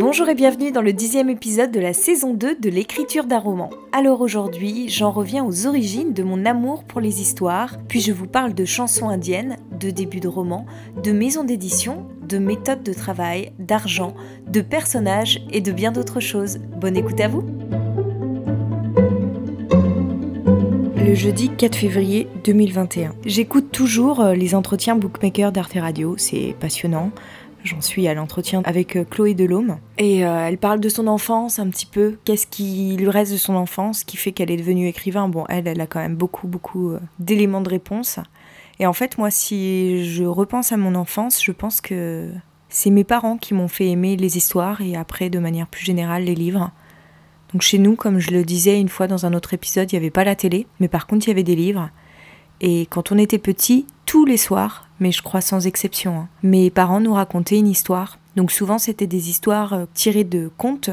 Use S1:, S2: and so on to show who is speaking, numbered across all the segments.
S1: Bonjour et bienvenue dans le dixième épisode de la saison 2 de l'écriture d'un roman. Alors aujourd'hui, j'en reviens aux origines de mon amour pour les histoires, puis je vous parle de chansons indiennes, de débuts de romans, de maisons d'édition, de méthodes de travail, d'argent, de personnages et de bien d'autres choses. Bonne écoute à vous Le jeudi 4 février 2021. J'écoute toujours euh, les entretiens bookmaker d'Arte Radio, c'est passionnant. J'en suis à l'entretien avec euh, Chloé Delhomme. Et euh, elle parle de son enfance un petit peu. Qu'est-ce qui lui reste de son enfance qui fait qu'elle est devenue écrivain? Bon, elle, elle a quand même beaucoup, beaucoup euh, d'éléments de réponse. Et en fait, moi, si je repense à mon enfance, je pense que c'est mes parents qui m'ont fait aimer les histoires et après, de manière plus générale, les livres. Donc chez nous, comme je le disais une fois dans un autre épisode, il n'y avait pas la télé, mais par contre, il y avait des livres. Et quand on était petit, tous les soirs, mais je crois sans exception, hein, mes parents nous racontaient une histoire. Donc souvent c'était des histoires euh, tirées de contes.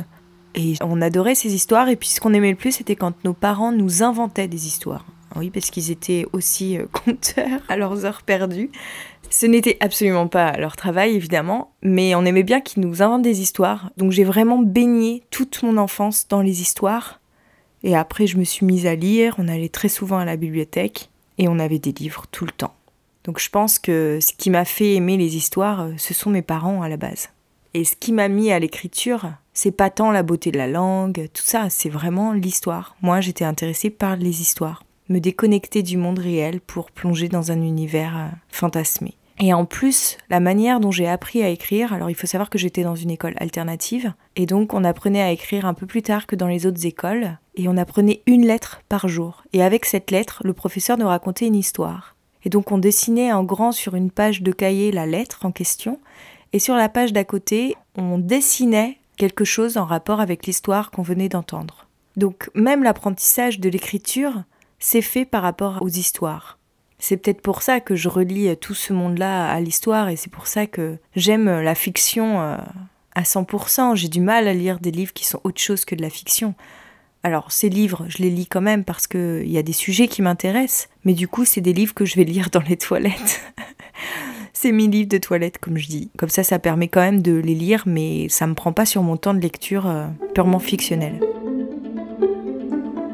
S1: Et on adorait ces histoires. Et puis ce qu'on aimait le plus, c'était quand nos parents nous inventaient des histoires. Oui, parce qu'ils étaient aussi euh, conteurs à leurs heures perdues. Ce n'était absolument pas leur travail, évidemment, mais on aimait bien qu'ils nous inventent des histoires. Donc j'ai vraiment baigné toute mon enfance dans les histoires. Et après, je me suis mise à lire. On allait très souvent à la bibliothèque et on avait des livres tout le temps. Donc je pense que ce qui m'a fait aimer les histoires, euh, ce sont mes parents à la base. Et ce qui m'a mis à l'écriture, c'est pas tant la beauté de la langue, tout ça, c'est vraiment l'histoire. Moi, j'étais intéressée par les histoires. Me déconnecter du monde réel pour plonger dans un univers euh, fantasmé. Et en plus, la manière dont j'ai appris à écrire, alors il faut savoir que j'étais dans une école alternative, et donc on apprenait à écrire un peu plus tard que dans les autres écoles, et on apprenait une lettre par jour. Et avec cette lettre, le professeur nous racontait une histoire. Et donc on dessinait en grand sur une page de cahier la lettre en question, et sur la page d'à côté, on dessinait quelque chose en rapport avec l'histoire qu'on venait d'entendre. Donc même l'apprentissage de l'écriture s'est fait par rapport aux histoires. C'est peut-être pour ça que je relis tout ce monde-là à l'histoire et c'est pour ça que j'aime la fiction euh, à 100%. J'ai du mal à lire des livres qui sont autre chose que de la fiction. Alors ces livres, je les lis quand même parce qu'il y a des sujets qui m'intéressent, mais du coup c'est des livres que je vais lire dans les toilettes. c'est mes livres de toilette comme je dis. Comme ça ça permet quand même de les lire, mais ça me prend pas sur mon temps de lecture euh, purement fictionnel.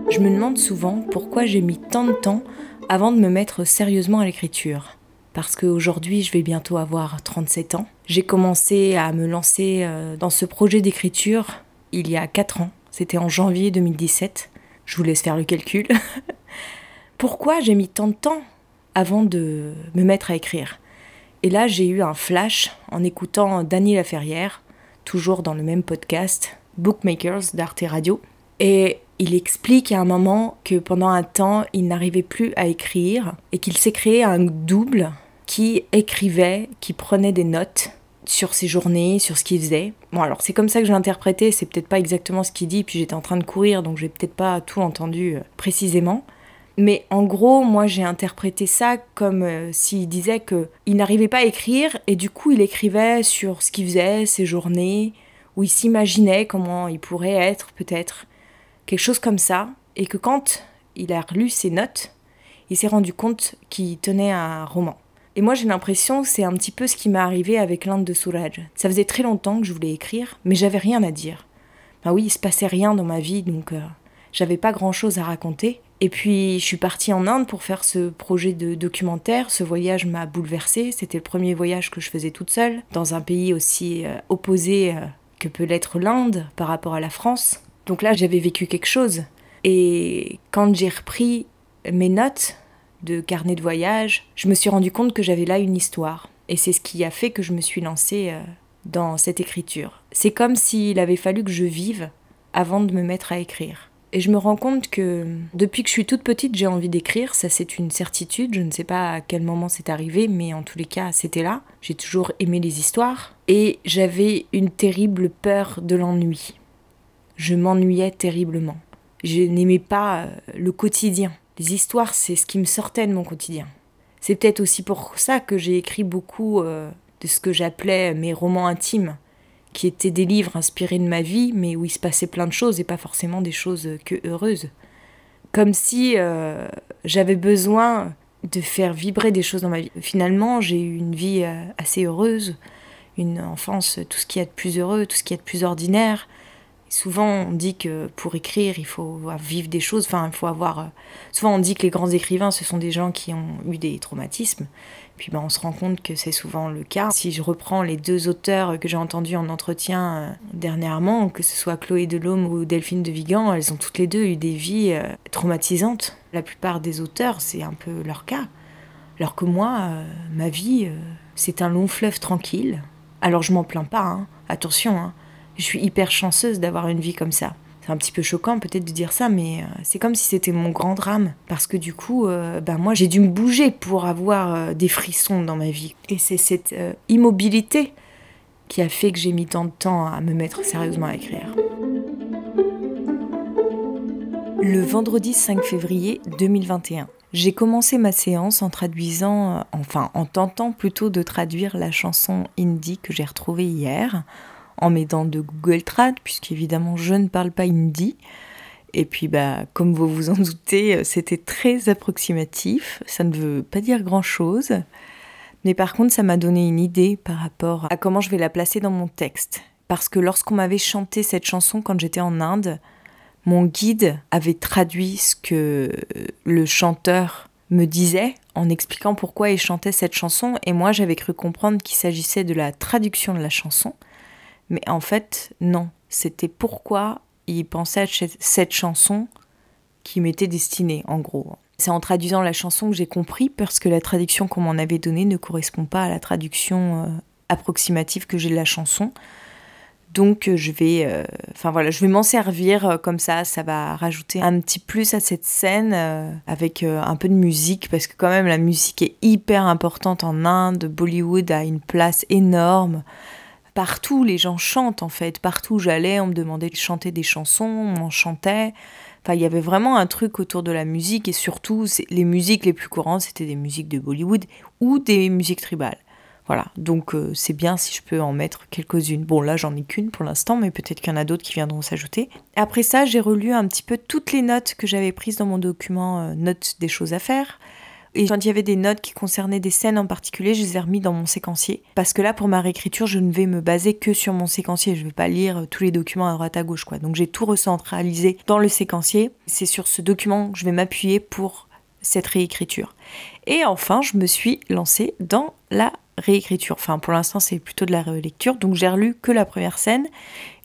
S1: Je me demande souvent pourquoi j'ai mis tant de temps avant de me mettre sérieusement à l'écriture. Parce qu'aujourd'hui, je vais bientôt avoir 37 ans. J'ai commencé à me lancer euh, dans ce projet d'écriture il y a 4 ans. C'était en janvier 2017. Je vous laisse faire le calcul. Pourquoi j'ai mis tant de temps avant de me mettre à écrire? Et là, j'ai eu un flash en écoutant Dany Laferrière, toujours dans le même podcast, Bookmakers d'Arte Radio. Et il explique à un moment que pendant un temps, il n'arrivait plus à écrire et qu'il s'est créé un double qui écrivait, qui prenait des notes sur ses journées, sur ce qu'il faisait. Bon, alors c'est comme ça que j'ai interprété, c'est peut-être pas exactement ce qu'il dit, puis j'étais en train de courir, donc j'ai peut-être pas tout entendu euh, précisément. Mais en gros, moi j'ai interprété ça comme euh, s'il disait que il n'arrivait pas à écrire et du coup il écrivait sur ce qu'il faisait, ses journées, où il s'imaginait comment il pourrait être peut-être quelque chose comme ça, et que quand il a relu ses notes, il s'est rendu compte qu'il tenait un roman. Et moi j'ai l'impression que c'est un petit peu ce qui m'est arrivé avec l'Inde de Souraj. Ça faisait très longtemps que je voulais écrire, mais j'avais rien à dire. Ben oui, il se passait rien dans ma vie, donc euh, j'avais pas grand chose à raconter. Et puis je suis partie en Inde pour faire ce projet de documentaire. Ce voyage m'a bouleversée. C'était le premier voyage que je faisais toute seule, dans un pays aussi euh, opposé euh, que peut l'être l'Inde par rapport à la France. Donc là, j'avais vécu quelque chose. Et quand j'ai repris mes notes de carnet de voyage, je me suis rendu compte que j'avais là une histoire. Et c'est ce qui a fait que je me suis lancée euh, dans cette écriture. C'est comme s'il avait fallu que je vive avant de me mettre à écrire. Et je me rends compte que depuis que je suis toute petite, j'ai envie d'écrire, ça c'est une certitude, je ne sais pas à quel moment c'est arrivé, mais en tous les cas, c'était là. J'ai toujours aimé les histoires et j'avais une terrible peur de l'ennui je m'ennuyais terriblement. Je n'aimais pas euh, le quotidien. Les histoires, c'est ce qui me sortait de mon quotidien. C'est peut-être aussi pour ça que j'ai écrit beaucoup euh, de ce que j'appelais mes romans intimes, qui étaient des livres inspirés de ma vie, mais où il se passait plein de choses et pas forcément des choses que heureuses. Comme si euh, j'avais besoin de faire vibrer des choses dans ma vie. Finalement, j'ai eu une vie assez heureuse, une enfance, tout ce qu'il y a de plus heureux, tout ce qu'il y a de plus ordinaire. Souvent, on dit que pour écrire, il faut vivre des choses. Enfin, il faut avoir. Euh, souvent, on dit que les grands écrivains, ce sont des gens qui ont eu des traumatismes. Puis, ben, on se rend compte que c'est souvent le cas. Si je reprends les deux auteurs que j'ai entendus en entretien euh, dernièrement, que ce soit Chloé Delhomme ou Delphine de Vigan, elles ont toutes les deux eu des vies euh, traumatisantes. La plupart des auteurs, c'est un peu leur cas. Alors que moi, ma vie, c'est un long fleuve tranquille. Alors, je m'en plains pas. Hein. Attention. Hein je suis hyper chanceuse d'avoir une vie comme ça. C'est un petit peu choquant peut-être de dire ça, mais euh, c'est comme si c'était mon grand drame. Parce que du coup, euh, ben moi, j'ai dû me bouger pour avoir euh, des frissons dans ma vie. Et c'est cette immobilité qui a fait que j'ai mis tant de temps à me mettre sérieusement à écrire. Le vendredi 5 février 2021. J'ai commencé ma séance en traduisant, enfin en tentant plutôt de traduire la chanson indie que j'ai retrouvée hier en m'aidant de Google Trad, puisqu'évidemment je ne parle pas hindi. Et puis, bah, comme vous vous en doutez, c'était très approximatif. Ça ne veut pas dire grand-chose. Mais par contre, ça m'a donné une idée par rapport à comment je vais la placer dans mon texte. Parce que lorsqu'on m'avait chanté cette chanson quand j'étais en Inde, mon guide avait traduit ce que le chanteur me disait en expliquant pourquoi il chantait cette chanson. Et moi, j'avais cru comprendre qu'il s'agissait de la traduction de la chanson. Mais en fait, non. C'était pourquoi il pensait à cette chanson qui m'était destinée, en gros. C'est en traduisant la chanson que j'ai compris, parce que la traduction qu'on m'en avait donnée ne correspond pas à la traduction euh, approximative que j'ai de la chanson. Donc euh, je vais, euh, vais m'en servir comme ça. Ça va rajouter un petit plus à cette scène avec un peu de musique parce que quand même la musique est hyper importante en Inde. Bollywood a une place énorme partout les gens chantent en fait. Partout où j'allais, on me demandait de chanter des chansons, on en chantait. Enfin, il y avait vraiment un truc autour de la musique et surtout, les musiques les plus courantes, c'était des musiques de Bollywood ou des musiques tribales. Voilà, donc euh, c'est bien si je peux en mettre quelques-unes. Bon, là, j'en ai qu'une pour l'instant, mais peut-être qu'il y en a d'autres qui viendront s'ajouter. Après ça, j'ai relu un petit peu toutes les notes que j'avais prises dans mon document euh, Notes des choses à faire. Et quand il y avait des notes qui concernaient des scènes en particulier, je les ai remis dans mon séquencier. Parce que là, pour ma réécriture, je ne vais me baser que sur mon séquencier. Je ne vais pas lire tous les documents à droite à gauche, quoi. Donc j'ai tout recentralisé dans le séquencier. C'est sur ce document que je vais m'appuyer pour cette réécriture. Et enfin, je me suis lancée dans la réécriture. Enfin, pour l'instant, c'est plutôt de la relecture. Donc, j'ai relu que la première scène.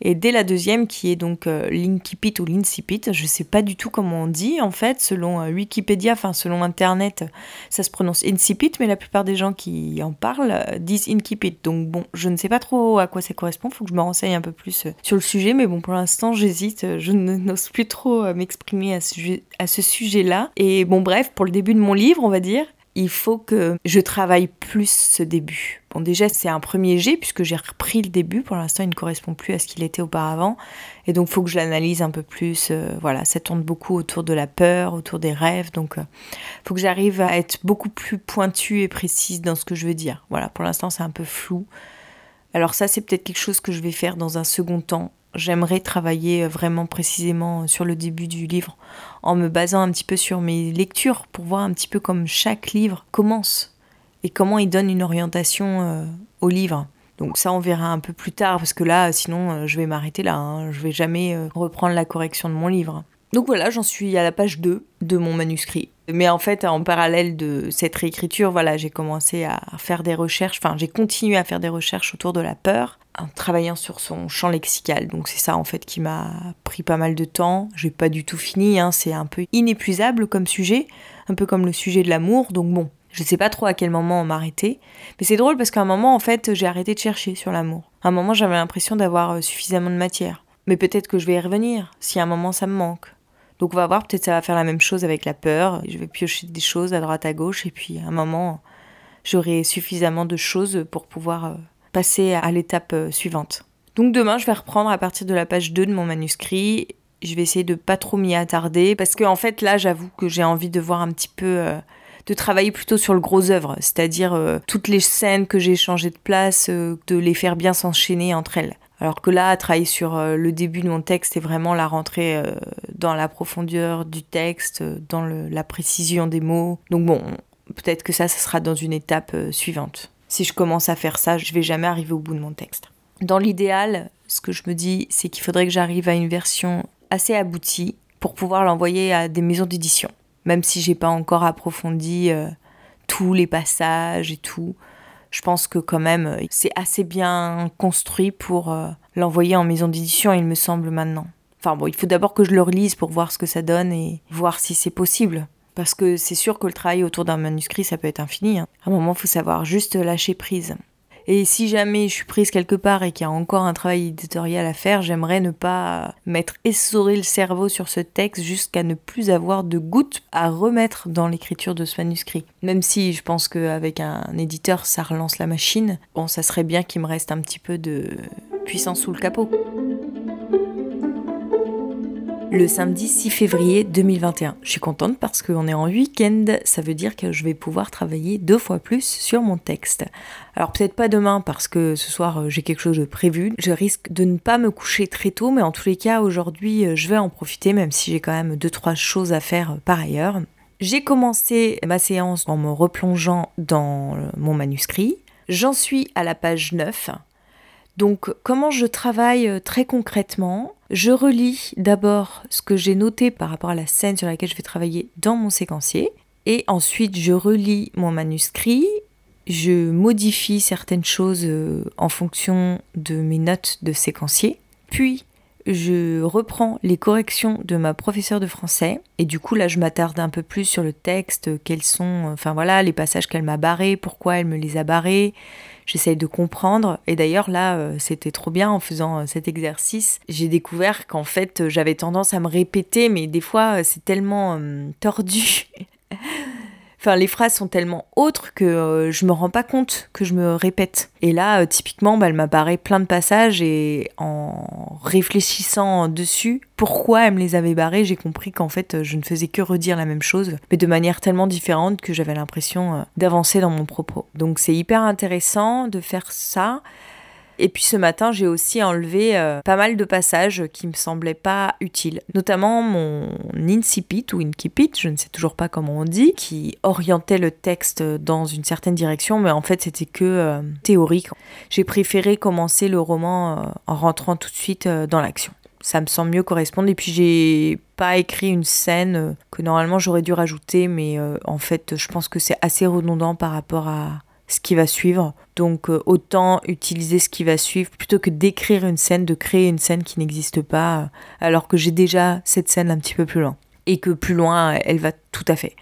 S1: Et dès la deuxième, qui est donc euh, l'incipit ou l'incipit, je ne sais pas du tout comment on dit, en fait, selon euh, Wikipédia, enfin, selon Internet, ça se prononce incipit, mais la plupart des gens qui en parlent euh, disent incipit. Donc, bon, je ne sais pas trop à quoi ça correspond. Faut que je me renseigne un peu plus sur le sujet. Mais bon, pour l'instant, j'hésite. Je n'ose plus trop m'exprimer à ce, à ce sujet-là. Et bon, bref, pour le début de mon livre, on va dire, il faut que je travaille plus ce début. Bon, déjà, c'est un premier jet puisque j'ai repris le début. Pour l'instant, il ne correspond plus à ce qu'il était auparavant. Et donc, il faut que je l'analyse un peu plus. Euh, voilà, ça tourne beaucoup autour de la peur, autour des rêves. Donc, il euh, faut que j'arrive à être beaucoup plus pointue et précise dans ce que je veux dire. Voilà, pour l'instant, c'est un peu flou. Alors ça, c'est peut-être quelque chose que je vais faire dans un second temps j'aimerais travailler euh, vraiment précisément euh, sur le début du livre en me basant un petit peu sur mes lectures pour voir un petit peu comme chaque livre commence et comment il donne une orientation euh, au livre. Donc ça on verra un peu plus tard parce que là sinon je vais m'arrêter là, hein. je vais jamais reprendre la correction de mon livre. Donc voilà, j'en suis à la page 2 de mon manuscrit. Mais en fait, en parallèle de cette réécriture, voilà, j'ai commencé à faire des recherches, enfin j'ai continué à faire des recherches autour de la peur, en travaillant sur son champ lexical. Donc c'est ça en fait qui m'a pris pas mal de temps. J'ai pas du tout fini, hein. c'est un peu inépuisable comme sujet, un peu comme le sujet de l'amour. Donc bon, je sais pas trop à quel moment m'arrêter. Mais c'est drôle parce qu'à un moment, en fait, j'ai arrêté de chercher sur l'amour. À un moment, j'avais l'impression d'avoir euh, suffisamment de matière. Mais peut-être que je vais y revenir, si à un moment ça me manque. Donc on va voir, peut-être ça va faire la même chose avec la peur. Je vais piocher des choses à droite à gauche et puis à un moment, j'aurai suffisamment de choses pour pouvoir euh, passer à l'étape euh, suivante. Donc demain, je vais reprendre à partir de la page 2 de mon manuscrit. Je vais essayer de pas trop m'y attarder parce qu'en en fait là, j'avoue que j'ai envie de voir un petit peu euh, de travailler plutôt sur le gros œuvre, c'est-à-dire toutes les scènes que j'ai changées de place, de les faire bien s'enchaîner entre elles. Alors que là, travailler sur euh, le début de mon texte et vraiment la rentrer euh, dans la profondeur du texte, dans la précision des mots. Donc bon, peut-être que ça, ça sera dans une étape euh, suivante. Si je commence à faire ça, je vais jamais arriver au bout de mon texte. Dans l'idéal, ce que je me dis, c'est qu'il faudrait que j'arrive à une version assez aboutie pour pouvoir l'envoyer à des maisons d'édition. Même si j'ai pas encore approfondi euh, tous les passages et tout, je pense que quand même c'est assez bien construit pour euh, l'envoyer en maison d'édition, il me semble maintenant. Enfin bon, il faut d'abord que je le relise pour voir ce que ça donne et voir si c'est possible. Parce que c'est sûr que le travail autour d'un manuscrit, ça peut être infini. Hein. À un moment, il faut savoir juste lâcher prise. Et si jamais je suis prise quelque part et qu'il y a encore un travail éditorial à faire, j'aimerais ne pas m'être essoré le cerveau sur ce texte jusqu'à ne plus avoir de gouttes à remettre dans l'écriture de ce manuscrit. Même si je pense qu'avec un éditeur, ça relance la machine, bon, ça serait bien qu'il me reste un petit peu de puissance sous le capot le samedi 6 février 2021. Je suis contente parce qu'on est en week-end, ça veut dire que je vais pouvoir travailler deux fois plus sur mon texte. Alors peut-être pas demain parce que ce soir euh, j'ai quelque chose de prévu, je risque de ne pas me coucher très tôt, mais en tous les cas aujourd'hui euh, je vais en profiter même si j'ai quand même deux trois choses à faire euh, par ailleurs. J'ai commencé ma séance en me replongeant dans mon manuscrit. J'en suis à la page 9. Donc comment je travaille euh, très concrètement Je relis d'abord ce que j'ai noté par rapport à la scène sur laquelle je vais travailler dans mon séquencier. Et ensuite je relis mon manuscrit. Je modifie certaines choses euh, en fonction de mes notes de séquencier. Puis je reprends les corrections de ma professeure de français et du coup là je m'attarde un peu plus sur le texte, quels sont, enfin voilà, les passages qu'elle m'a barrés, pourquoi elle me les a barrés, j'essaye de comprendre. Et d'ailleurs, là, euh, c'était trop bien en faisant euh, cet exercice. J'ai découvert qu'en fait, euh, j'avais tendance à me répéter, mais des fois, c'est tellement tordu. Enfin, les phrases sont tellement autres que euh, je me rends pas compte que je me répète. Et là, euh, typiquement, bah, elle m'apparaît plein de passages et en réfléchissant dessus, pourquoi elle me les avait barrés, j'ai compris qu'en fait, je ne faisais que redire la même chose, mais de manière tellement différente que j'avais l'impression euh, d'avancer dans mon propos. Donc c'est hyper intéressant de faire ça. Et puis ce matin, j'ai aussi enlevé euh, pas mal de passages qui me semblaient pas utiles, notamment mon incipit ou incipit, je ne sais toujours pas comment on dit, qui orientait le texte dans une certaine direction, mais en fait c'était que euh, théorique. J'ai préféré commencer le roman euh, en rentrant tout de suite dans l'action. Ça me semble mieux correspondre. Et puis j'ai pas écrit une scène que normalement j'aurais dû rajouter, mais en fait je pense que c'est assez redondant par rapport à ce qui va suivre. Donc euh, autant utiliser ce qui va suivre plutôt que d'écrire une scène, de créer une scène qui n'existe pas, euh, alors que j'ai déjà cette scène un petit peu plus loin. Et que plus loin, elle va tout à fait.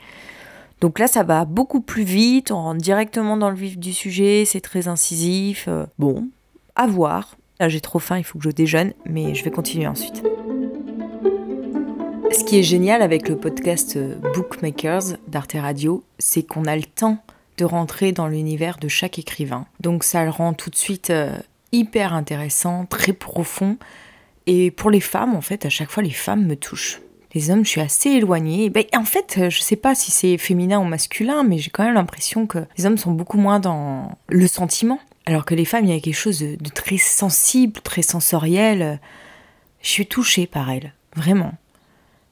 S1: Donc là, ça va beaucoup plus vite, on rentre directement dans le vif du sujet, c'est très incisif. Euh, bon, à voir. Là, j'ai trop faim, il faut que je déjeune, mais je vais continuer ensuite. Ce qui est génial avec le podcast Bookmakers d'Arte Radio, c'est qu'on a le temps de rentrer dans l'univers de chaque écrivain. Donc ça le rend tout de suite euh, hyper intéressant, très profond. Et pour les femmes, en fait, à chaque fois, les femmes me touchent. Les hommes, je suis assez éloignée. Ben, en fait, je sais pas si c'est féminin ou masculin, mais j'ai quand même l'impression que les hommes sont beaucoup moins dans le sentiment. Alors que les femmes, il y a quelque chose de, de très sensible, très sensoriel. Je suis touchée par elles, vraiment.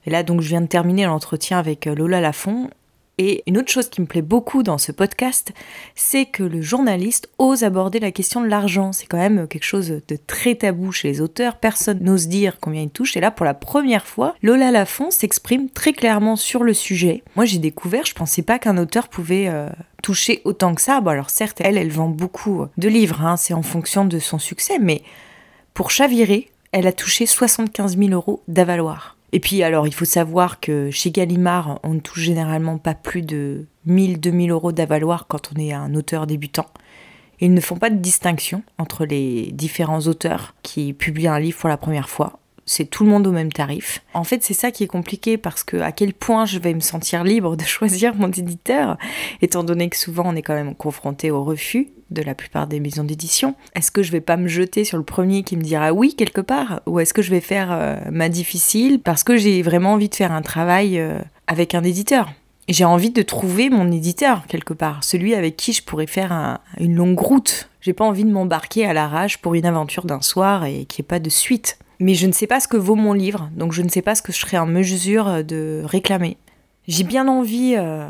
S1: Et là, donc, je viens de terminer l'entretien avec euh, Lola Lafont et une autre chose qui me plaît beaucoup dans ce podcast, c'est que le journaliste ose aborder la question de l'argent. C'est quand même quelque chose de très tabou chez les auteurs. Personne n'ose dire combien il touche. Et là, pour la première fois, Lola Lafont s'exprime très clairement sur le sujet. Moi, j'ai découvert, je pensais pas qu'un auteur pouvait euh, toucher autant que ça. Bon, alors certes, elle, elle vend beaucoup de livres. Hein, c'est en fonction de son succès. Mais pour chavirer, elle a touché 75 000 euros d'avaloir. Et puis alors, il faut savoir que chez Gallimard, on ne touche généralement pas plus de 1000-2000 euros d'avaloir quand on est un auteur débutant. Ils ne font pas de distinction entre les différents auteurs qui publient un livre pour la première fois c'est tout le monde au même tarif. En fait, c'est ça qui est compliqué parce que à quel point je vais me sentir libre de choisir mon éditeur, étant donné que souvent on est quand même confronté au refus de la plupart des maisons d'édition. Est-ce que je vais pas me jeter sur le premier qui me dira oui quelque part? Ou est-ce que je vais faire euh, ma difficile parce que j'ai vraiment envie de faire un travail euh, avec un éditeur? J'ai envie de trouver mon éditeur quelque part, celui avec qui je pourrais faire une longue route. J'ai pas envie de m'embarquer à l'arrache pour une aventure d'un soir et qu'il n'y ait pas de suite mais je ne sais pas ce que vaut mon livre, donc je ne sais pas ce que je serai en mesure euh, de réclamer. J'ai bien envie euh,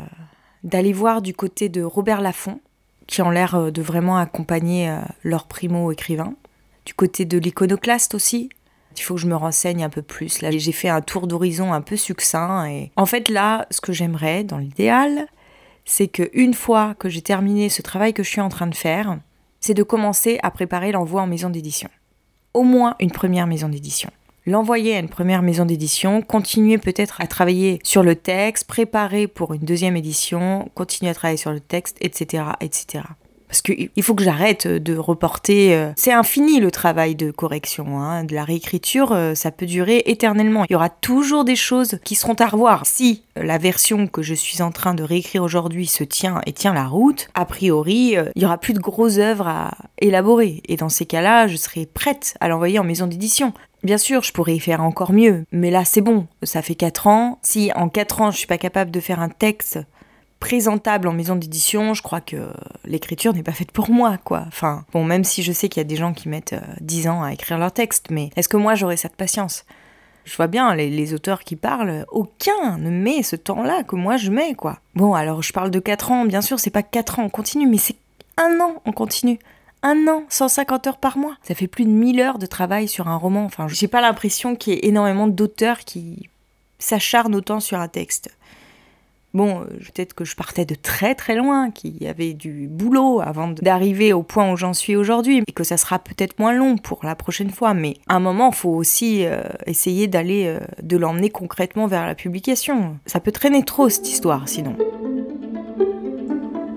S1: d'aller voir du côté de Robert Laffont, qui ont l'air de vraiment accompagner leur primo-écrivain. Du côté de l'iconoclaste aussi, il faut que je me renseigne un peu plus. Là, j'ai fait un tour d'horizon un peu succinct. Et en fait, là, ce que j'aimerais, dans l'idéal, c'est que une fois que j'ai terminé ce travail que je suis en train de faire, c'est de commencer à préparer l'envoi en maison d'édition. Au moins une première maison d'édition. L'envoyer à une première maison d'édition, continuer peut-être à travailler sur le texte, préparer pour une deuxième édition, continuer à travailler sur le texte, etc., etc. Parce qu'il faut que j'arrête de reporter. Euh, c'est infini le travail de correction. Hein. De la réécriture, euh, ça peut durer éternellement. Il y aura toujours des choses qui seront à revoir. Si la version que je suis en train de réécrire aujourd'hui se tient et tient la route, a priori, euh, il y aura plus de grosses œuvres à élaborer. Et dans ces cas-là, je serai prête à l'envoyer en maison d'édition. Bien sûr, je pourrais y faire encore mieux, mais là c'est bon, ça fait 4 ans. Si en 4 ans je suis pas capable de faire un texte présentable en maison d'édition, je crois que l'écriture n'est pas faite pour moi, quoi. Enfin, bon, même si je sais qu'il y a des gens qui mettent 10 euh, ans à écrire leur texte, mais est-ce que moi j'aurais cette patience? Je vois bien les, auteurs qui parlent, aucun ne met ce temps-là que moi je mets, quoi. Bon, alors je parle de 4 ans, bien sûr, c'est pas 4 ans en continu, mais c'est un an en continu. Un an, 150 heures par mois. Ça fait plus de 1000 heures de travail sur un roman. Enfin, j'ai pas l'impression qu'il y ait énormément d'auteurs qui s'acharnent autant sur un texte. Bon, euh, peut-être que je partais de très très loin, qu'il y avait du boulot avant d'arriver au point où j'en suis aujourd'hui, et que ça sera peut-être moins long pour la prochaine fois, mais à un moment, il faut aussi euh, essayer d'aller, euh, de l'emmener concrètement vers la publication. Ça peut traîner trop cette histoire, sinon.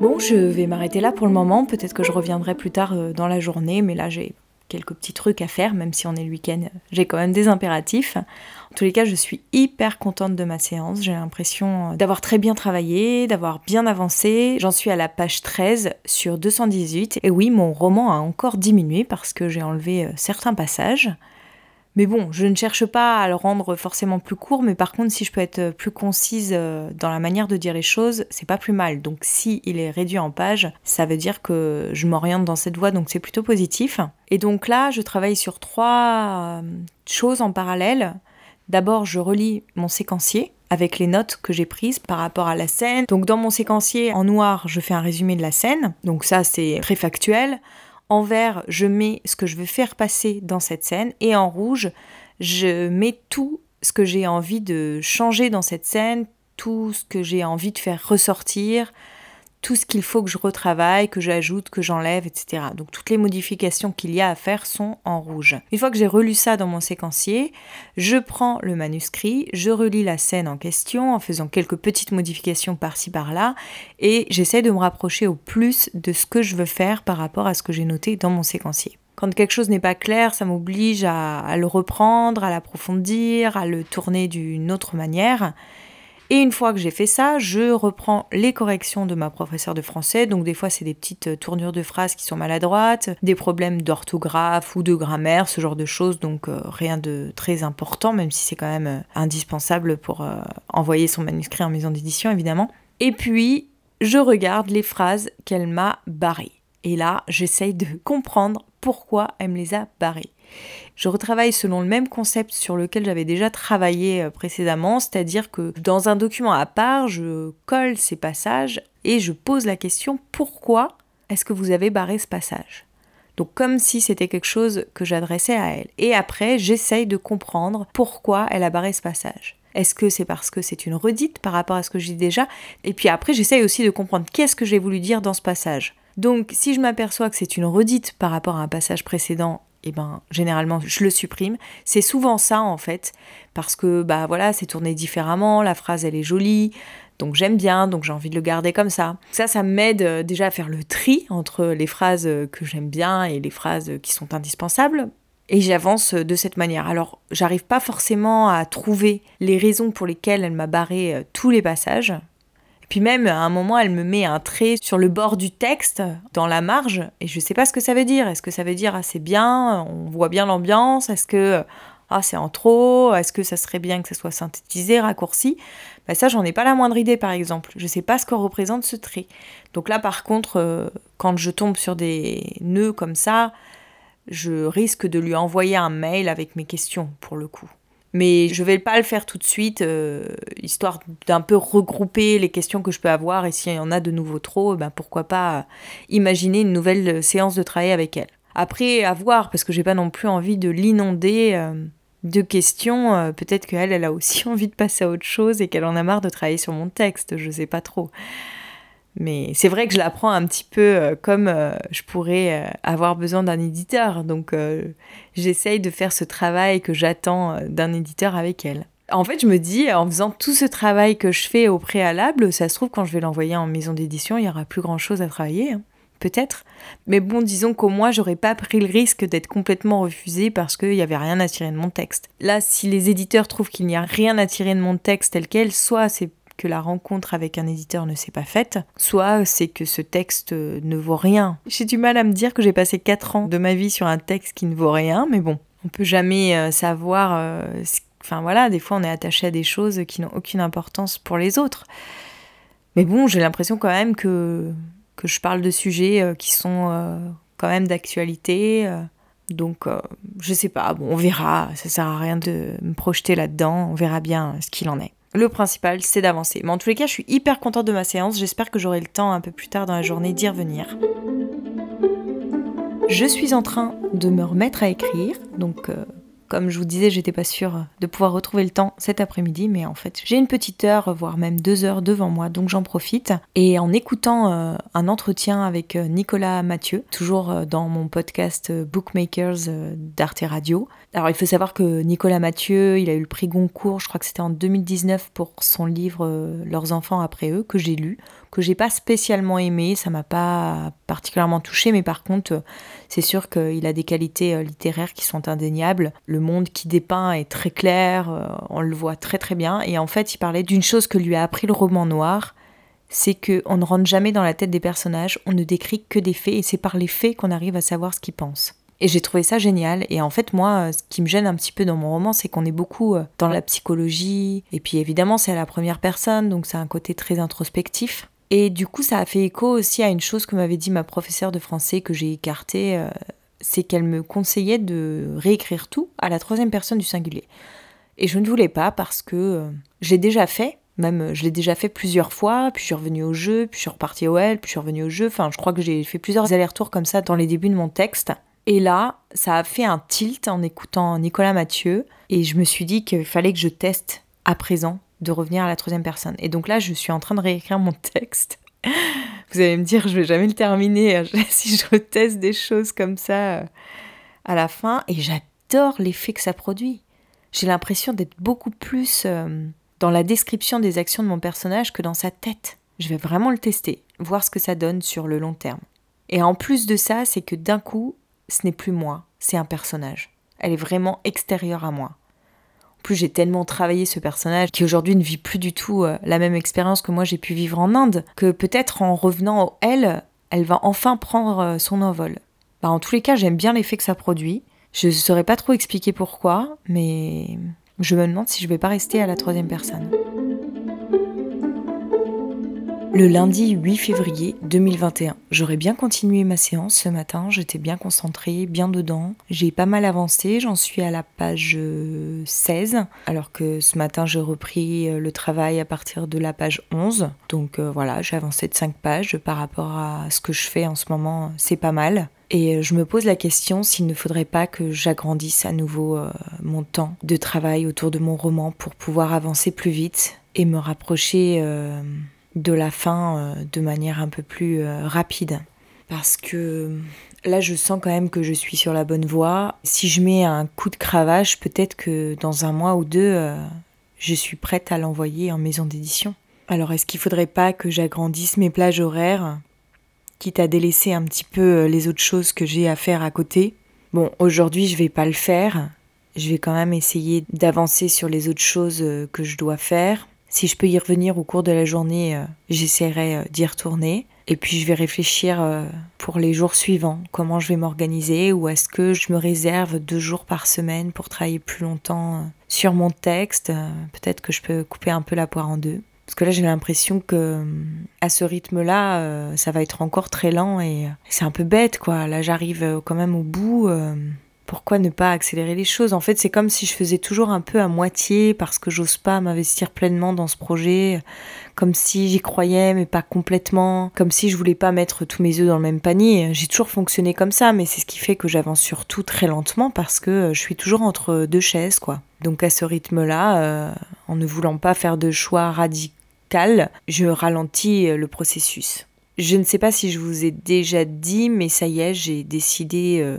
S1: Bon, je vais m'arrêter là pour le moment, peut-être que je reviendrai plus tard dans la journée, mais là j'ai quelques petits trucs à faire, même si on est le week-end, j'ai quand même des impératifs. En tous les cas, je suis hyper contente de ma séance. J'ai l'impression d'avoir très bien travaillé, d'avoir bien avancé. J'en suis à la page 13 sur 218. Et oui, mon roman a encore diminué parce que j'ai enlevé euh, certains passages. Mais bon, je ne cherche pas à le rendre forcément plus court, mais par contre, si je peux être plus concise euh, dans la manière de dire les choses, c'est pas plus mal. Donc, si il est réduit en pages, ça veut dire que je m'oriente dans cette voie, donc c'est plutôt positif. Et donc là, je travaille sur trois euh, choses en parallèle. D'abord, je relis mon séquencier avec les notes que j'ai prises par rapport à la scène. Donc dans mon séquencier en noir, je fais un résumé de la scène. Donc ça, c'est très factuel. En vert, je mets ce que je veux faire passer dans cette scène. Et en rouge, je mets tout ce que j'ai envie de changer dans cette scène, tout ce que j'ai envie de faire ressortir, tout ce qu'il faut que je retravaille, que j'ajoute, que j'enlève, etc. Donc toutes les modifications qu'il y a à faire sont en rouge. Une fois que j'ai relu ça dans mon séquencier, je prends le manuscrit, je relis la scène en question en faisant quelques petites modifications par-ci par-là et j'essaie de me rapprocher au plus de ce que je veux faire par rapport à ce que j'ai noté dans mon séquencier. Quand quelque chose n'est pas clair, ça m'oblige à, à le reprendre, à l'approfondir, à le tourner d'une autre manière. Et une fois que j'ai fait ça, je reprends les corrections de ma professeure de français. Donc des fois, c'est des petites euh, tournures de phrases qui sont maladroites, des problèmes d'orthographe ou de grammaire, ce genre de choses. Donc euh, rien de très important, même si c'est quand même euh, indispensable pour envoyer son manuscrit en maison d'édition, évidemment. Et puis, je regarde les phrases qu'elle m'a barrées. Et là, j'essaye de comprendre pourquoi elle me les a barrées. Je retravaille selon le même concept sur lequel j'avais déjà travaillé euh, précédemment, c'est-à-dire que dans un document à part, je colle ces passages et je pose la question pourquoi est-ce que vous avez barré ce passage? Donc comme si c'était quelque chose que j'adressais à elle. Et après, j'essaye de comprendre pourquoi elle a barré ce passage. Est-ce que c'est parce que c'est une redite par rapport à ce que dis déjà? Et puis après, j'essaye aussi de comprendre qu'est-ce que j'ai voulu dire dans ce passage. Donc si je m'aperçois que c'est une redite par rapport à un passage précédent eh ben généralement je le supprime. C'est souvent ça en fait, parce que bah voilà, c'est tourné différemment, la phrase elle est jolie, donc j'aime bien, donc j'ai envie de le garder comme ça. Ça, ça m'aide euh, déjà à faire le tri entre les phrases que j'aime bien et les phrases qui sont indispensables. Et j'avance de cette manière. Alors, j'arrive pas forcément à trouver les raisons pour lesquelles elle m'a barré euh, tous les passages. Puis même, à un moment, elle me met un trait sur le bord du texte, dans la marge, et je sais pas ce que ça veut dire. Est-ce que ça veut dire, ah, c'est bien, on voit bien l'ambiance Est-ce que, ah, c'est en trop Est-ce que ça serait bien que ça soit synthétisé, raccourci? Bah, Ça, j'en ai pas la moindre idée, par exemple. Je sais pas ce que représente ce trait. Donc là, par contre, euh, quand je tombe sur des nœuds comme ça, je risque de lui envoyer un mail avec mes questions, pour le coup. Mais je vais pas le faire tout de suite, histoire d'un peu regrouper les questions que je peux avoir et s'il y en a de nouveau trop, ben pourquoi pas imaginer une nouvelle séance de travail avec elle. Après, à voir, parce que j'ai pas non plus envie de l'inonder de questions. Peut-être qu'elle, elle a aussi envie de passer à autre chose et qu'elle en a marre de travailler sur mon texte, je sais pas trop. Mais c'est vrai que je la prends un petit peu euh, comme euh, je pourrais euh, avoir besoin d'un éditeur. Donc j'essaye de faire ce travail que j'attends d'un éditeur avec elle. En fait, je me dis, en faisant tout ce travail que je fais au préalable, ça se trouve, quand je vais l'envoyer en maison d'édition, il n'y aura plus grand-chose à travailler. Hein. Peut-être. Mais bon, disons qu'au moins, j'aurais pas pris le risque d'être complètement refusée parce qu'il n'y avait rien à tirer de mon texte. Là, si les éditeurs trouvent qu'il n'y a rien à tirer de mon texte tel quel, soit c'est que la rencontre avec un éditeur ne s'est pas faite, soit c'est que ce texte ne vaut rien. J'ai du mal à me dire que j'ai passé 4 ans de ma vie sur un texte qui ne vaut rien, mais bon, on peut jamais euh, savoir. Euh, enfin voilà, des fois on est attaché à des choses qui n'ont aucune importance pour les autres. Mais bon, j'ai l'impression quand même que, que je parle de sujets euh, qui sont quand même d'actualité. Donc, je sais pas, bon, on verra, ça sert à rien de me projeter là-dedans, on verra bien ce qu'il en est. Le principal, c'est d'avancer. Mais en tous les cas, je suis hyper contente de ma séance. J'espère que j'aurai le temps un peu plus tard dans la journée d'y revenir. Je suis en train de me remettre à écrire, donc euh, comme je vous disais, j'étais pas sûre de pouvoir retrouver le temps cet après-midi, mais en fait, j'ai une petite heure, voire même deux heures devant moi, donc j'en profite. Et en écoutant euh, un entretien avec euh, Nicolas Mathieu, toujours euh, dans mon podcast Bookmakers d'Arte Radio. Alors, il faut savoir que Nicolas Mathieu, il a eu le prix Goncourt, je crois que c'était en 2019 pour son livre Leurs enfants après eux, que j'ai lu, que j'ai pas spécialement aimé, ça m'a pas particulièrement touché, mais par contre, c'est sûr qu'il a des qualités euh, littéraires qui sont indéniables. Le monde qui dépeint est très clair, euh, on le voit très très bien, et en fait, il parlait d'une chose que lui a appris le roman noir, c'est qu'on ne rentre jamais dans la tête des personnages, on ne décrit que des faits, et c'est par les faits qu'on arrive à savoir ce qu'ils pensent. Et j'ai trouvé ça génial. Et en fait, moi, ce qui me gêne un petit peu dans mon roman, c'est qu'on est beaucoup euh, dans la psychologie. Et puis évidemment, c'est à la première personne, donc c'est un côté très introspectif. Et du coup, ça a fait écho aussi à une chose que m'avait dit ma professeure de français que j'ai écartée, euh, c'est qu'elle me conseillait de réécrire tout à la troisième personne du singulier. Et je ne voulais pas parce que euh, j'ai déjà fait, même je l'ai déjà fait plusieurs fois, puis je suis revenue au jeu, puis je suis repartie au L, puis je suis revenue au jeu. Enfin, je crois que j'ai fait plusieurs allers-retours comme ça dans les débuts de mon texte. Et là, ça a fait un tilt en écoutant Nicolas Mathieu, et je me suis dit qu'il fallait que je teste à présent de revenir à la troisième personne. Et donc là, je suis en train de réécrire mon texte. Vous allez me dire, je vais jamais le terminer si je reteste des choses comme ça euh, à la fin. Et j'adore l'effet que ça produit. J'ai l'impression d'être beaucoup plus euh, dans la description des actions de mon personnage que dans sa tête. Je vais vraiment le tester, voir ce que ça donne sur le long terme. Et en plus de ça, c'est que d'un coup, ce n'est plus moi, c'est un personnage. Elle est vraiment extérieure à moi j'ai tellement travaillé ce personnage qui aujourd'hui ne vit plus du tout euh, la même expérience que moi j'ai pu vivre en Inde, que peut-être en revenant au elle, elle va enfin prendre euh, son envol. Bah, en tous les cas, j'aime bien l'effet que ça produit. Je ne saurais pas trop expliquer pourquoi, mais je me demande si je vais pas rester à la troisième personne. Le lundi 8 février 2021, j'aurais bien continué ma séance ce matin, j'étais bien concentrée, bien dedans. J'ai pas mal avancé, j'en suis à la page 16, alors que ce matin j'ai repris euh, le travail à partir de la page 11. Donc euh, voilà, j'ai avancé de 5 pages par rapport à ce que je fais en ce moment, c'est pas mal. Et euh, je me pose la question s'il ne faudrait pas que j'agrandisse à nouveau mon temps de travail autour de mon roman pour pouvoir avancer plus vite et me rapprocher de la fin euh, de manière un peu plus euh, rapide. Parce que là, je sens quand même que je suis sur la bonne voie. Si je mets un coup de cravache, peut-être que dans un mois ou deux, euh, je suis prête à l'envoyer en maison d'édition. Alors, est-ce qu'il faudrait pas que j'agrandisse mes plages horaires, quitte à délaisser un petit peu les autres choses que j'ai à faire à côté? Bon, aujourd'hui, je vais pas le faire. Je vais quand même essayer d'avancer sur les autres choses que je dois faire. Si je peux y revenir au cours de la journée, euh, j'essaierai euh, d'y retourner. Et puis je vais réfléchir euh, pour les jours suivants, comment je vais m'organiser, ou est-ce que je me réserve deux jours par semaine pour travailler plus longtemps sur mon texte? Peut-être que je peux couper un peu la poire en deux. Parce que là, j'ai l'impression que à ce rythme-là, ça va être encore très lent et c'est un peu bête, quoi. Là, j'arrive quand même au bout. Pourquoi ne pas accélérer les choses? En fait, c'est comme si je faisais toujours un peu à moitié parce que j'ose pas m'investir pleinement dans ce projet, comme si j'y croyais mais pas complètement, comme si je voulais pas mettre tous mes œufs dans le même panier. J'ai toujours fonctionné comme ça, mais c'est ce qui fait que j'avance surtout très lentement parce que je suis toujours entre deux chaises, quoi. Donc à ce rythme-là, euh, en ne voulant pas faire de choix radical, je ralentis le processus. Je ne sais pas si je vous ai déjà dit, mais ça y est, j'ai décidé euh,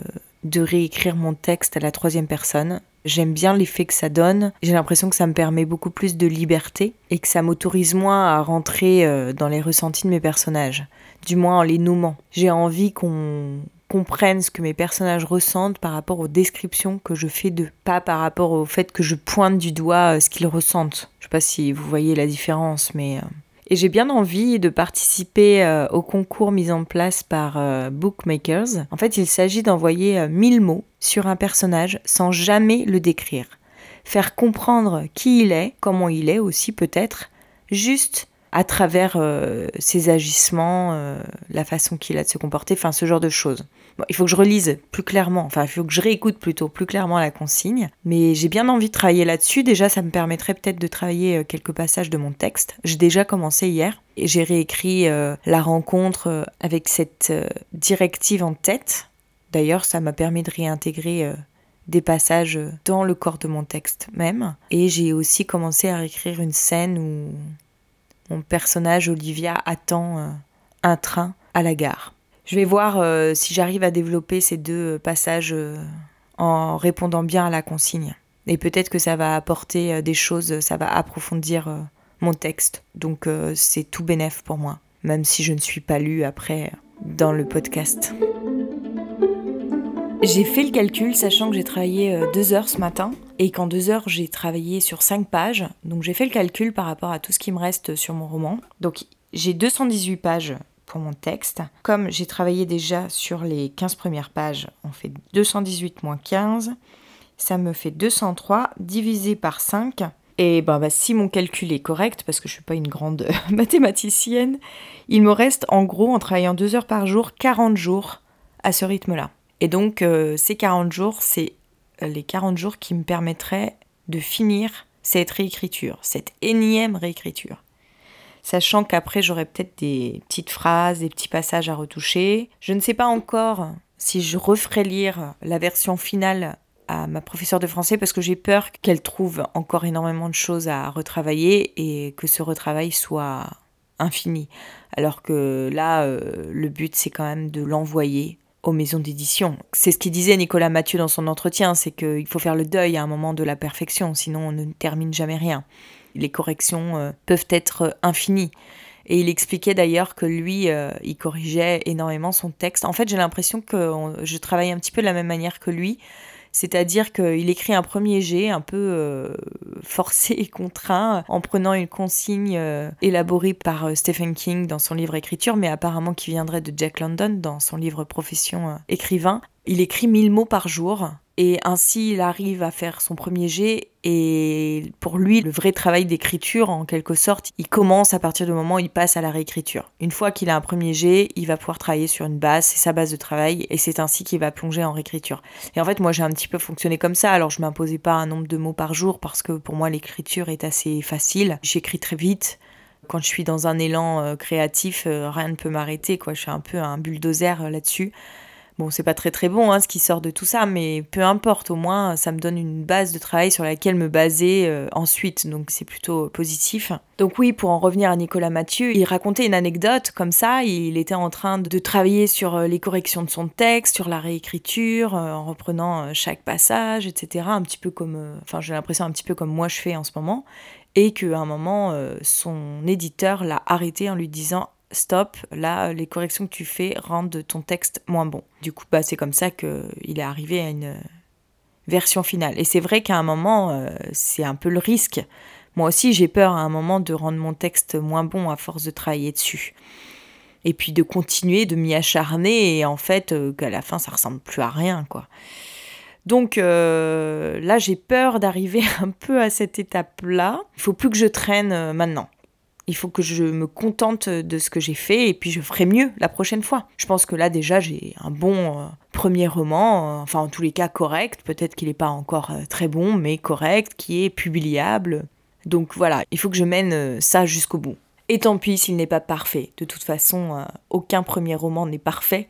S1: de réécrire mon texte à la troisième personne. J'aime bien l'effet que ça donne. J'ai l'impression que ça me permet beaucoup plus de liberté et que ça m'autorise moins à rentrer euh, dans les ressentis de mes personnages, du moins en les nommant. J'ai envie qu'on comprenne ce que mes personnages ressentent par rapport aux descriptions que je fais d'eux, pas par rapport au fait que je pointe du doigt euh, ce qu'ils ressentent. Je sais pas si vous voyez la différence, mais euh, et j'ai bien envie de participer euh, au concours mis en place par euh, Bookmakers. En fait, il s'agit d'envoyer 1000 euh, mots sur un personnage sans jamais le décrire. Faire comprendre qui il est, comment il est aussi peut-être, juste à travers ses agissements, la façon qu'il a de se comporter, enfin ce genre de choses il faut que je relise plus clairement, enfin il faut que je réécoute plutôt plus clairement la consigne, mais j'ai bien envie de travailler là-dessus. Déjà, ça me permettrait peut-être de travailler euh, quelques passages de mon texte. J'ai déjà commencé hier et j'ai réécrit euh, la rencontre euh, avec cette directive en tête. D'ailleurs, ça m'a permis de réintégrer des passages dans le corps de mon texte même. Et j'ai aussi commencé à réécrire une scène où mon personnage Olivia attend un train à la gare. Je vais voir euh, si j'arrive à développer ces deux passages euh, en répondant bien à la consigne. Et peut-être que ça va apporter euh, des choses, ça va approfondir mon texte. Donc c'est tout bénef pour moi, même si je ne suis pas lue après dans le podcast. J'ai fait le calcul, sachant que j'ai travaillé deux heures ce matin et qu'en deux heures j'ai travaillé sur cinq pages. Donc j'ai fait le calcul par rapport à tout ce qui me reste sur mon roman. Donc j'ai 218 pages pour mon texte. Comme j'ai travaillé déjà sur les 15 premières pages, on fait 218 moins 15, ça me fait 203 divisé par 5. Et ben, bah, si mon calcul est correct, parce que je ne suis pas une grande mathématicienne, il me reste en gros, en travaillant 2 heures par jour, 40 jours à ce rythme-là. Et donc euh, ces 40 jours, c'est euh, les 40 jours qui me permettraient de finir cette réécriture, cette énième réécriture sachant qu'après j'aurai peut-être des petites phrases, des petits passages à retoucher. Je ne sais pas encore si je referai lire la version finale à ma professeure de français parce que j'ai peur qu'elle trouve encore énormément de choses à retravailler et que ce retravail soit infini. Alors que là, euh, le but c'est quand même de l'envoyer aux maisons d'édition. C'est ce qu'il disait Nicolas Mathieu dans son entretien, c'est qu'il faut faire le deuil à un moment de la perfection, sinon on ne termine jamais rien les corrections euh, peuvent être euh, infinies. Et il expliquait d'ailleurs que lui, euh, il corrigeait énormément son texte. En fait, j'ai l'impression que je travaille un petit peu de la même manière que lui. C'est-à-dire qu'il écrit un premier jet un peu forcé et contraint en prenant une consigne élaborée par Stephen King dans son livre Écriture, mais apparemment qui viendrait de Jack London dans son livre Profession écrivain. Il écrit 1000 mots par jour et ainsi, il arrive à faire son premier jet. Et pour lui, le vrai travail d'écriture, en quelque sorte, il commence à partir du moment où il passe à la réécriture. Une fois qu'il a un premier jet, il va pouvoir travailler sur une base, c'est sa base de travail, et c'est ainsi qu'il va plonger en réécriture. Et en fait, moi, j'ai un petit peu fonctionné comme ça. Alors, je m'imposais pas un nombre de mots par jour parce que pour moi, l'écriture est assez facile. J'écris très vite quand je suis dans un élan euh, créatif, euh, rien ne peut m'arrêter. Je suis un peu un bulldozer euh, là-dessus. Bon, c'est pas très très bon hein, ce qui sort de tout ça, mais peu importe, au moins ça me donne une base de travail sur laquelle me baser euh, ensuite, donc c'est plutôt positif. Donc oui, pour en revenir à Nicolas Mathieu, il racontait une anecdote comme ça, il était en train de travailler sur euh, les corrections de son texte, sur la réécriture, euh, en reprenant chaque passage, etc. Un petit peu comme, enfin j'ai l'impression un petit peu comme moi je fais en ce moment, et qu'à un moment, son éditeur l'a arrêté en lui disant stop, là, les corrections que tu fais rendent ton texte moins bon. Du coup, bah, c'est comme ça qu'il est arrivé à une version finale. Et c'est vrai qu'à un moment, euh, c'est un peu le risque. Moi aussi, j'ai peur à un moment de rendre mon texte moins bon à force de travailler dessus. Et puis de continuer, de m'y acharner, et en fait, euh, qu'à la fin, ça ressemble plus à rien, quoi. Donc euh, là, j'ai peur d'arriver un peu à cette étape-là. Il faut plus que je traîne maintenant Il faut que je me contente de ce que j'ai fait et puis je ferai mieux la prochaine fois. Je pense que là déjà j'ai un bon euh, premier roman, euh, enfin en tous les cas correct, peut-être qu'il n'est pas encore euh, très bon, mais correct, qui est publiable. Donc voilà, il faut que je mène ça jusqu'au bout. Et tant pis s'il n'est pas parfait. De toute façon, aucun premier roman n'est parfait.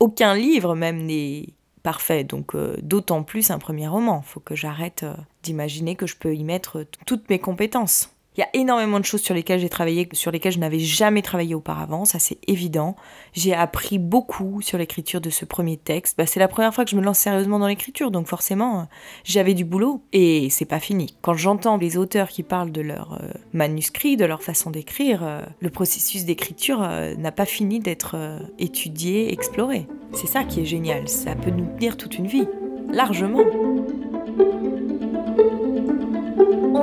S1: Aucun livre même n'est parfait. Donc d'autant plus un premier roman. Il faut que j'arrête d'imaginer que je peux y mettre toutes mes compétences. Il y a énormément de choses sur lesquelles j'ai travaillé, sur lesquelles je n'avais jamais travaillé auparavant, ça c'est évident. J'ai appris beaucoup sur l'écriture de ce premier texte. Bah, c'est la première fois que je me lance sérieusement dans l'écriture, donc forcément euh, j'avais du boulot et c'est pas fini. Quand j'entends les auteurs qui parlent de leur euh, manuscrit, de leur façon d'écrire, euh, le processus d'écriture n'a pas fini d'être étudié, exploré. C'est ça qui est génial, ça peut nous tenir toute une vie, largement.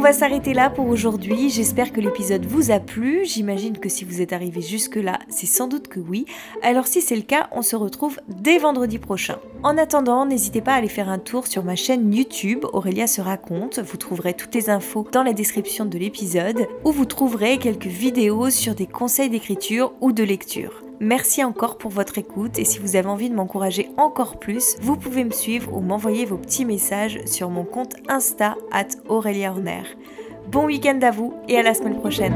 S1: On va s'arrêter là pour aujourd'hui. J'espère que l'épisode vous a plu. J'imagine que si vous êtes arrivé jusque-là, c'est sans doute que oui. Alors si c'est le cas, on se retrouve dès vendredi prochain. En attendant, n'hésitez pas à aller faire un tour sur ma chaîne YouTube Aurélia se raconte. Vous trouverez toutes les infos dans la description de l'épisode où vous trouverez quelques vidéos sur des conseils d'écriture ou de lecture. Merci encore pour votre écoute et si vous avez envie de m'encourager encore plus, vous pouvez me suivre ou m'envoyer vos petits messages sur mon compte Insta at Horner. Bon week-end à vous et à la semaine prochaine.